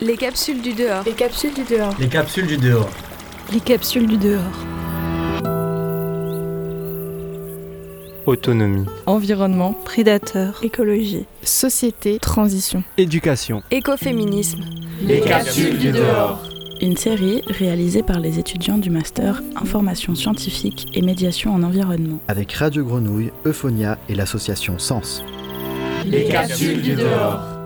Les capsules du dehors. Les capsules du dehors. Les capsules du dehors. Les capsules du dehors. Autonomie. Environnement. Prédateur. Écologie. Société. Transition. Éducation. Écoféminisme. Les capsules du dehors. Une série réalisée par les étudiants du master Information scientifique et médiation en environnement. Avec Radio Grenouille, Euphonia et l'association Sens. Les capsules du dehors.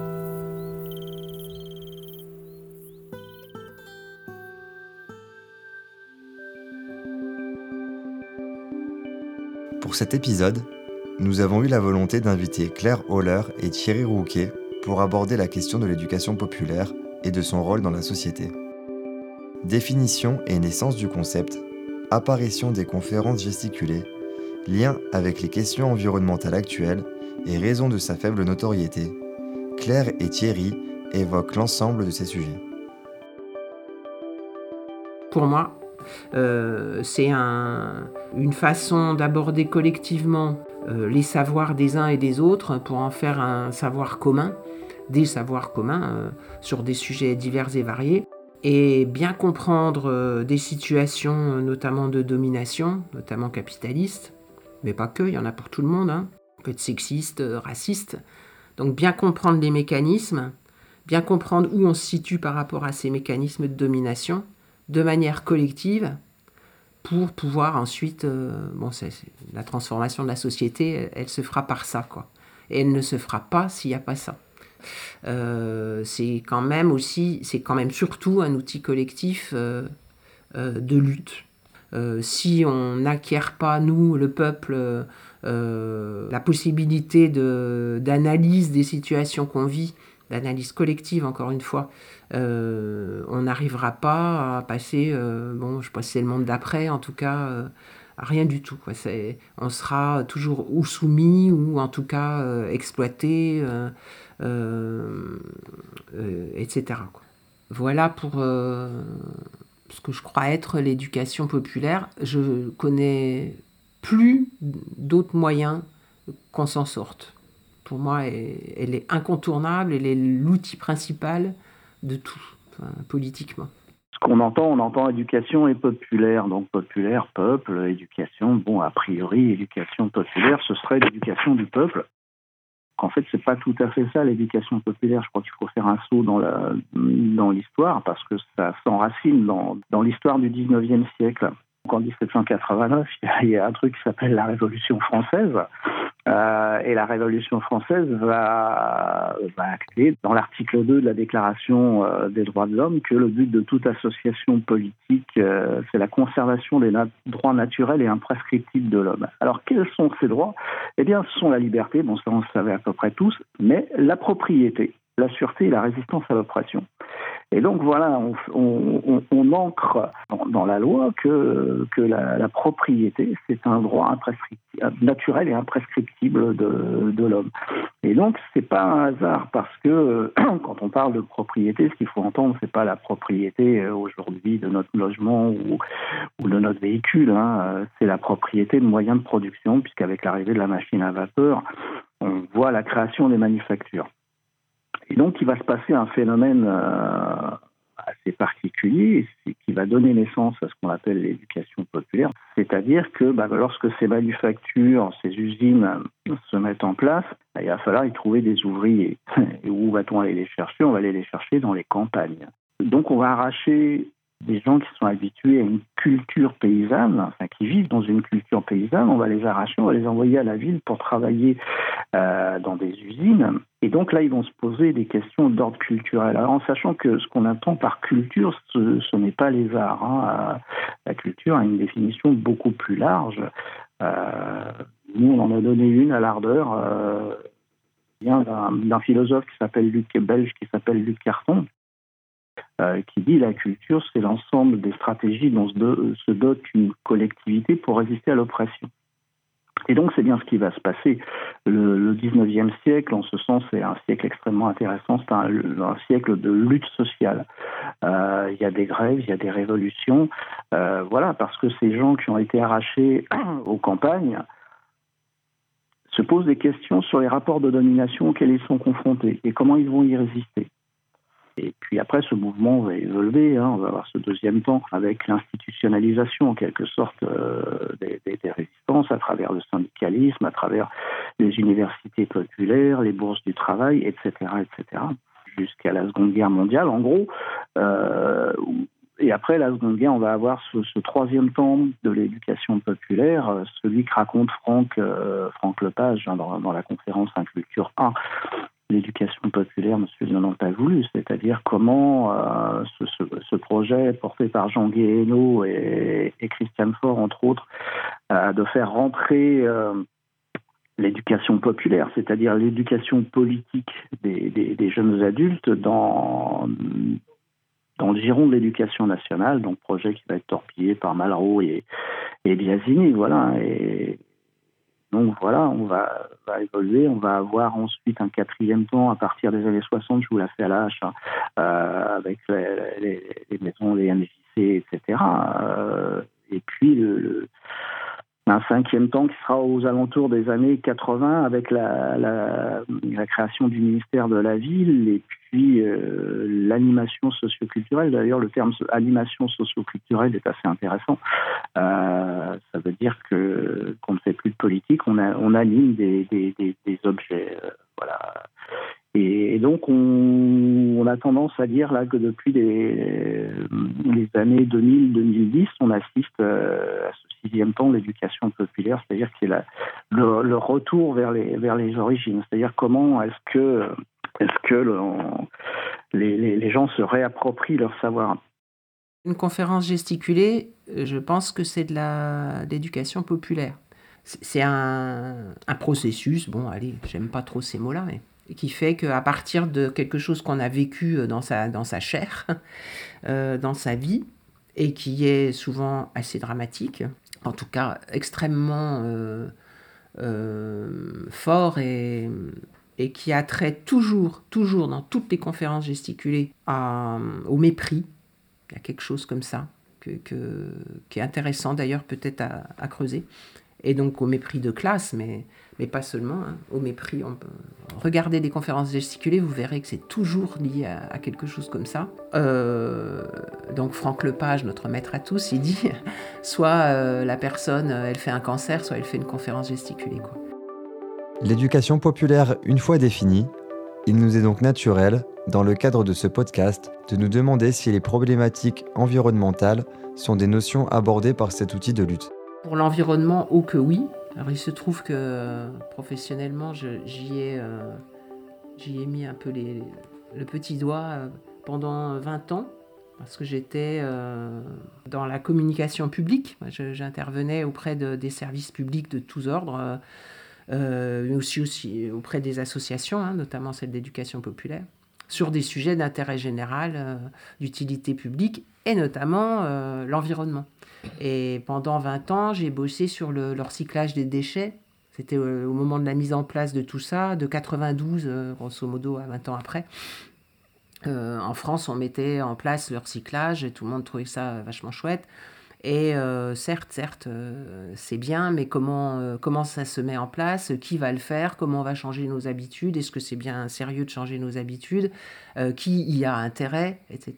Pour cet épisode, nous avons eu la volonté d'inviter Claire Holler et Thierry Rouquet pour aborder la question de l'éducation populaire et de son rôle dans la société. Définition et naissance du concept, apparition des conférences gesticulées, lien avec les questions environnementales actuelles et raison de sa faible notoriété, Claire et Thierry évoquent l'ensemble de ces sujets. Pour moi, c'est un, une façon d'aborder collectivement euh, les savoirs des uns et des autres pour en faire un savoir commun, des savoirs communs euh, sur des sujets divers et variés, et bien comprendre euh, des situations notamment de domination, notamment capitaliste, mais pas que, il y en a pour tout le monde, hein. on peut être sexiste, euh, raciste, donc bien comprendre les mécanismes, bien comprendre où on se situe par rapport à ces mécanismes de domination, de manière collective, pour pouvoir ensuite, euh, bon, c'est- la transformation de la société, elle, se fera par ça, quoi. Et elle ne se fera pas s'il n'y a pas ça. Euh, c'est quand même aussi, c'est quand même surtout un outil collectif euh, de lutte. Si on n'acquiert pas, nous, le peuple, la possibilité d'analyse des situations qu'on vit, d'analyse collective, encore une fois, euh, on n'arrivera pas à passer, euh, bon, je si c'est le monde d'après, en tout cas, euh, rien du tout. On sera toujours ou soumis ou en tout cas exploité, etc. Voilà pour ce que je crois être l'éducation populaire. Je connais plus d'autres moyens qu'on s'en sorte. Pour moi, elle, est incontournable, elle est l'outil principal de tout, politiquement. Ce qu'on entend, on entend éducation et populaire. Donc populaire, peuple, éducation. Bon, a priori, éducation populaire, ce serait l'éducation du peuple. En fait, c'est pas tout à fait ça l'éducation populaire. Je crois qu'il faut faire un saut dans la dans l'histoire parce que ça s'enracine dans, dans l'histoire du 19e siècle. Donc, en 1789, il y a- il y, a un truc qui s'appelle la Révolution française. Euh, et la Révolution française va, va acter dans l'article 2 de la Déclaration euh, des droits de l'homme que le but de toute association politique, euh, c'est la conservation des droits naturels et imprescriptibles de l'homme. Alors, quels sont ces droits? Eh bien, ce sont la liberté, bon, ça on le savait à peu près tous, mais la propriété, la sûreté et la résistance à l'oppression. Et donc voilà, on, ancre dans, la loi que, que la, propriété, c'est un droit naturel et imprescriptible de, de l'homme. Et donc c'est pas un hasard parce que quand on parle de propriété, ce qu'il faut entendre, c'est pas la propriété euh, aujourd'hui de notre logement ou, de notre véhicule, hein, c'est la propriété de moyens de production, puisqu'avec l'arrivée de la machine à vapeur, on voit la création des manufactures. Et donc, il va se passer un phénomène euh, assez particulier qui va donner naissance à ce qu'on appelle l'éducation populaire. C'est-à-dire que bah, lorsque ces manufactures, ces usines euh, se mettent en place, bah, il va falloir y trouver des ouvriers. Et où va-t-on aller les chercher? On va aller les chercher dans les campagnes. Donc, on va arracher des gens qui sont habitués à une culture paysanne, enfin qui vivent dans une culture paysanne, on va les arracher, on va les envoyer à la ville pour travailler euh, dans des usines. Et donc là, ils vont se poser des questions d'ordre culturel. Alors en sachant que ce qu'on entend par culture, ce, n'est pas les arts. hein. Euh, La culture a une définition beaucoup plus large. Euh, nous, on en a donné une à l'ardeur. D'un philosophe qui s'appelle Luc belge qui s'appelle Luc Carton, qui dit la culture, c'est l'ensemble des stratégies dont se, do- se dote une collectivité pour résister à l'oppression. Et donc, c'est bien ce qui va se passer. Le, le 19e siècle, en ce sens, c'est un siècle extrêmement intéressant. C'est un, un siècle de lutte sociale. Euh, Il y a des grèves, il y a des révolutions. Euh, voilà, parce que ces gens qui ont été arrachés aux campagnes se posent des questions sur les rapports de domination auxquels ils sont confrontés et comment ils vont y résister. Et puis après, ce mouvement va évoluer. Hein. On va avoir ce deuxième temps avec l'institutionnalisation, en quelque sorte, euh, des, résistances à travers le syndicalisme, à travers les universités populaires, les bourses du travail, etc., etc., jusqu'à la Seconde Guerre mondiale, en gros. Euh, et après la Seconde Guerre, on va avoir ce, troisième temps de l'éducation populaire, euh, celui que raconte Franck, Franck Lepage hein, dans, dans, la conférence Inculture 1, l'éducation populaire, monsieur n'en pas voulu, c'est-à-dire comment euh, ce, projet porté par Jean Guéhenno et, et Christian Faure, entre autres, de faire rentrer euh, l'éducation populaire, c'est-à-dire l'éducation politique des, jeunes adultes dans, dans le giron de l'éducation nationale, donc projet qui va être torpillé par Malraux et, et Biasini, voilà, donc voilà, on va, évoluer. On va avoir ensuite un quatrième temps à partir des années 60, je vous la fais à l'âge, hein, euh, avec les, maisons, les MJC, etc. Euh, et puis le, un cinquième temps qui sera aux alentours des années 80 avec la, la, création du ministère de la Ville et puis euh, l'animation socioculturelle. D'ailleurs, le terme animation socioculturelle est assez intéressant. Euh, ça veut dire que qu'on ne fait plus de politique, on, a, on anime des, des, des, des objets. Euh, voilà. Et, donc, on, a tendance à dire là que depuis les, années 2000-2010, on assiste à ce sixième temps l'éducation populaire, c'est-à-dire que c'est le, retour vers les, origines, c'est-à-dire comment est-ce que, les, gens se réapproprient leur savoir. Une conférence gesticulée, je pense que c'est de l'éducation populaire. C'est un, processus, bon allez, j'aime pas trop ces mots-là, mais qui fait qu'à partir de quelque chose qu'on a vécu dans sa, dans sa chair, euh, dans sa vie, et qui est souvent assez dramatique, en tout cas extrêmement euh, euh, fort et, et, qui a trait toujours, toujours dans toutes les conférences gesticulées au mépris. Il y a quelque chose comme ça que, qui est intéressant d'ailleurs peut-être à, à, creuser. Et donc au mépris de classe, mais mais pas seulement, hein. au mépris. Regardez des conférences gesticulées, vous verrez que c'est toujours lié à, quelque chose comme ça. Euh, donc Franck Lepage, notre maître à tous, il dit soit euh, la personne, euh, elle fait un cancer, soit elle fait une conférence gesticulée. L'éducation populaire, une fois définie, il nous est donc naturel, dans le cadre de ce podcast, de nous demander si les problématiques environnementales sont des notions abordées par cet outil de lutte. Pour l'environnement, oh que oui, alors il se trouve que professionnellement, j'y ai, euh, ai, mis un peu le petit doigt euh, pendant 20 ans, parce que j'étais euh, dans la communication publique. J'intervenais auprès de, des services publics de tous ordres, mais aussi, aussi auprès des associations, hein, notamment celle d'éducation populaire, sur des sujets d'intérêt général, d'utilité publique, et notamment l'environnement. Et pendant 20 ans, j'ai bossé sur le, recyclage des déchets. C'était euh, au moment de la mise en place de tout ça, de 92, euh, grosso modo, à 20 ans après. Euh, en France, on mettait en place le recyclage et tout le monde trouvait ça vachement chouette. Et certes, certes, c'est bien, mais comment, comment ça se met en place? Qui va le faire? Comment on va changer nos habitudes? Est-ce que c'est bien sérieux de changer nos habitudes? Qui y a intérêt? Etc.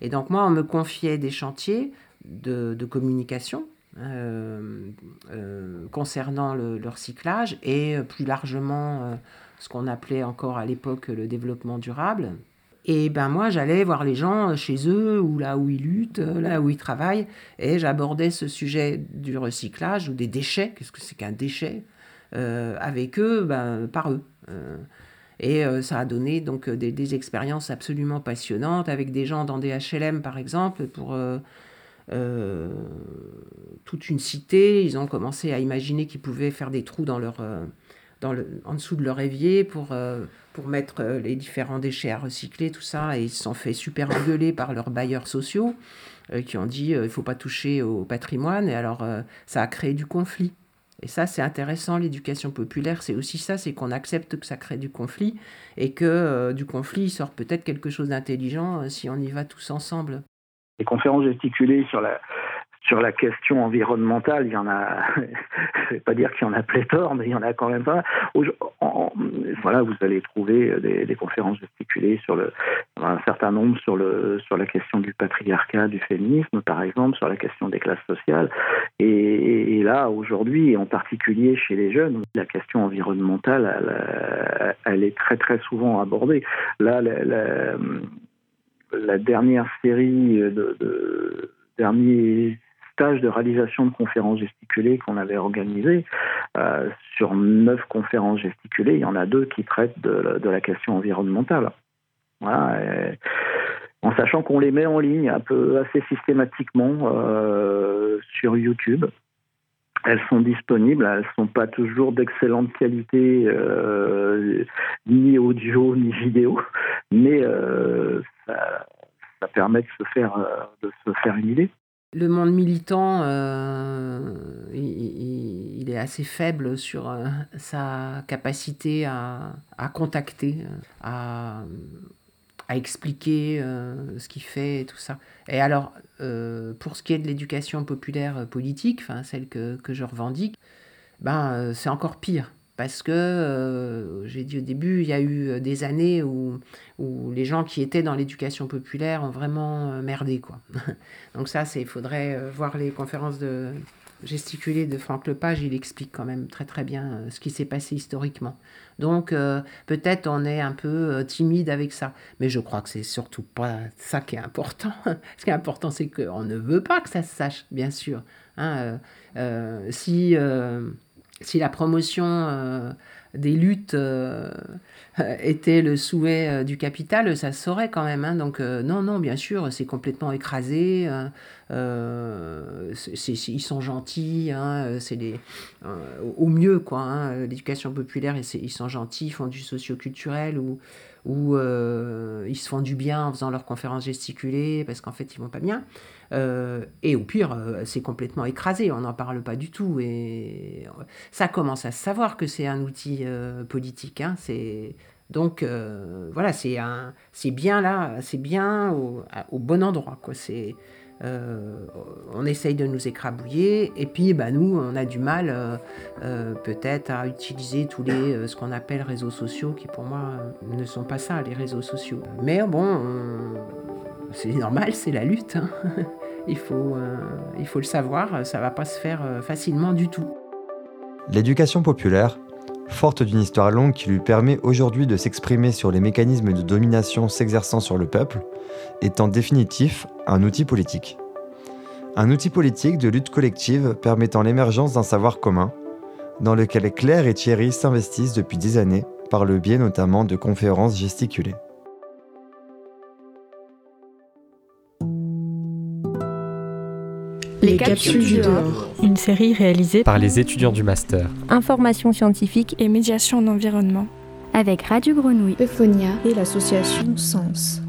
Et donc moi, on me confiait des chantiers de, communication euh, euh, concernant le, recyclage et euh, plus largement ce qu'on appelait encore à l'époque le développement durable. Et ben moi, j'allais voir les gens chez eux ou là où ils luttent, là où ils travaillent, et j'abordais ce sujet du recyclage ou des déchets, qu'est-ce que c'est qu'un déchet, avec eux, ben, par eux. Et ça a donné donc des, des, expériences absolument passionnantes avec des gens dans des HLM par exemple pour euh, toute une cité. Ils ont commencé à imaginer qu'ils pouvaient faire des trous dans leur, euh, dans le, en dessous de leur évier pour, euh, pour mettre les différents déchets à recycler, tout ça. Et ils se sont fait super engueuler par leurs bailleurs sociaux qui ont dit il ne faut pas toucher au patrimoine. Et alors, ça a créé du conflit. Et ça, c'est intéressant, l'éducation populaire, c'est aussi ça, c'est qu'on accepte que ça crée du conflit et que du conflit, il sort peut-être quelque chose d'intelligent si on y va tous ensemble. Les conférences gesticulées sur la, sur la question environnementale, il y en a, je ne vais pas dire qu'il y en a pléthore, mais il y en a quand même pas. voilà, vous allez trouver des, conférences gesticulées sur un certain nombre sur, le, sur la question du patriarcat, du féminisme, par exemple, sur la question des classes sociales. Et, et là, aujourd'hui, en particulier chez les jeunes, la question environnementale, elle, elle est très très souvent abordée. Là, la, dernière série de, de de réalisation de conférences gesticulées qu'on avait organisées, euh, sur neuf conférences gesticulées, il y en a deux qui traitent de, la question environnementale. En sachant qu'on les met en ligne un peu assez systématiquement euh, sur YouTube. Elles sont disponibles, elles sont pas toujours d'excellente qualité, euh, ni audio ni vidéo, mais euh, ça, permet de se faire une idée. Le monde militant, euh, il, est assez faible sur euh, sa capacité à, à contacter, à, à expliquer euh, ce qu'il fait et tout ça. Et alors, pour ce qui est de l'éducation populaire politique, celle que, que je revendique, ben, c'est encore pire parce que, euh, j'ai dit au début, il y a eu des années où, où les gens qui étaient dans l'éducation populaire ont vraiment merdé. Quoi. Donc ça, il faudrait voir les conférences de gesticulées de Franck Lepage, il explique quand même très très bien ce qui s'est passé historiquement. Donc euh, peut-être on est un peu euh, timide avec ça, mais je crois que c'est surtout pas ça qui est important. ce qui est important, c'est qu'on ne veut pas que ça se sache, bien sûr. Hein, euh, si si la promotion euh, des luttes euh, était le souhait euh, du capital, ça se saurait quand même. Hein. Donc non, non, bien sûr, c'est complètement écrasé. Est, ils sont gentils, hein, c'est au mieux quoi. Hein, L'éducation populaire, ils sont gentils, ils font du socioculturel ou où euh, ils se font du bien en faisant leurs conférences gesticulées parce qu'en fait ils vont pas bien. Euh, et au pire, euh, c'est complètement écrasé, on n'en parle pas du tout. Et ça commence à se savoir que c'est un outil politique. Hein, c'est donc voilà, c'est un, c'est bien là, c'est bien au, au, bon endroit. Quoi. C'est euh, on essaye de nous écrabouiller et puis bah, nous on a du mal euh, euh, peut-être à utiliser tous les ce qu'on appelle réseaux sociaux qui pour moi ne sont pas ça les réseaux sociaux mais bon c'est normal c'est la lutte hein. il, faut, il faut le savoir ça va pas se faire facilement du tout l'éducation populaire forte d'une histoire longue qui lui permet aujourd'hui de s'exprimer sur les mécanismes de domination s'exerçant sur le peuple, est en définitif un outil politique. Un outil politique de lutte collective permettant l'émergence d'un savoir commun, dans lequel Claire et Thierry s'investissent depuis des années, par le biais notamment de conférences gesticulées. Les capsules du dehors. Une série réalisée par les étudiants du master. Information scientifique et médiation d'environnement. Avec Radio Grenouille, Euphonia et l'association Sens.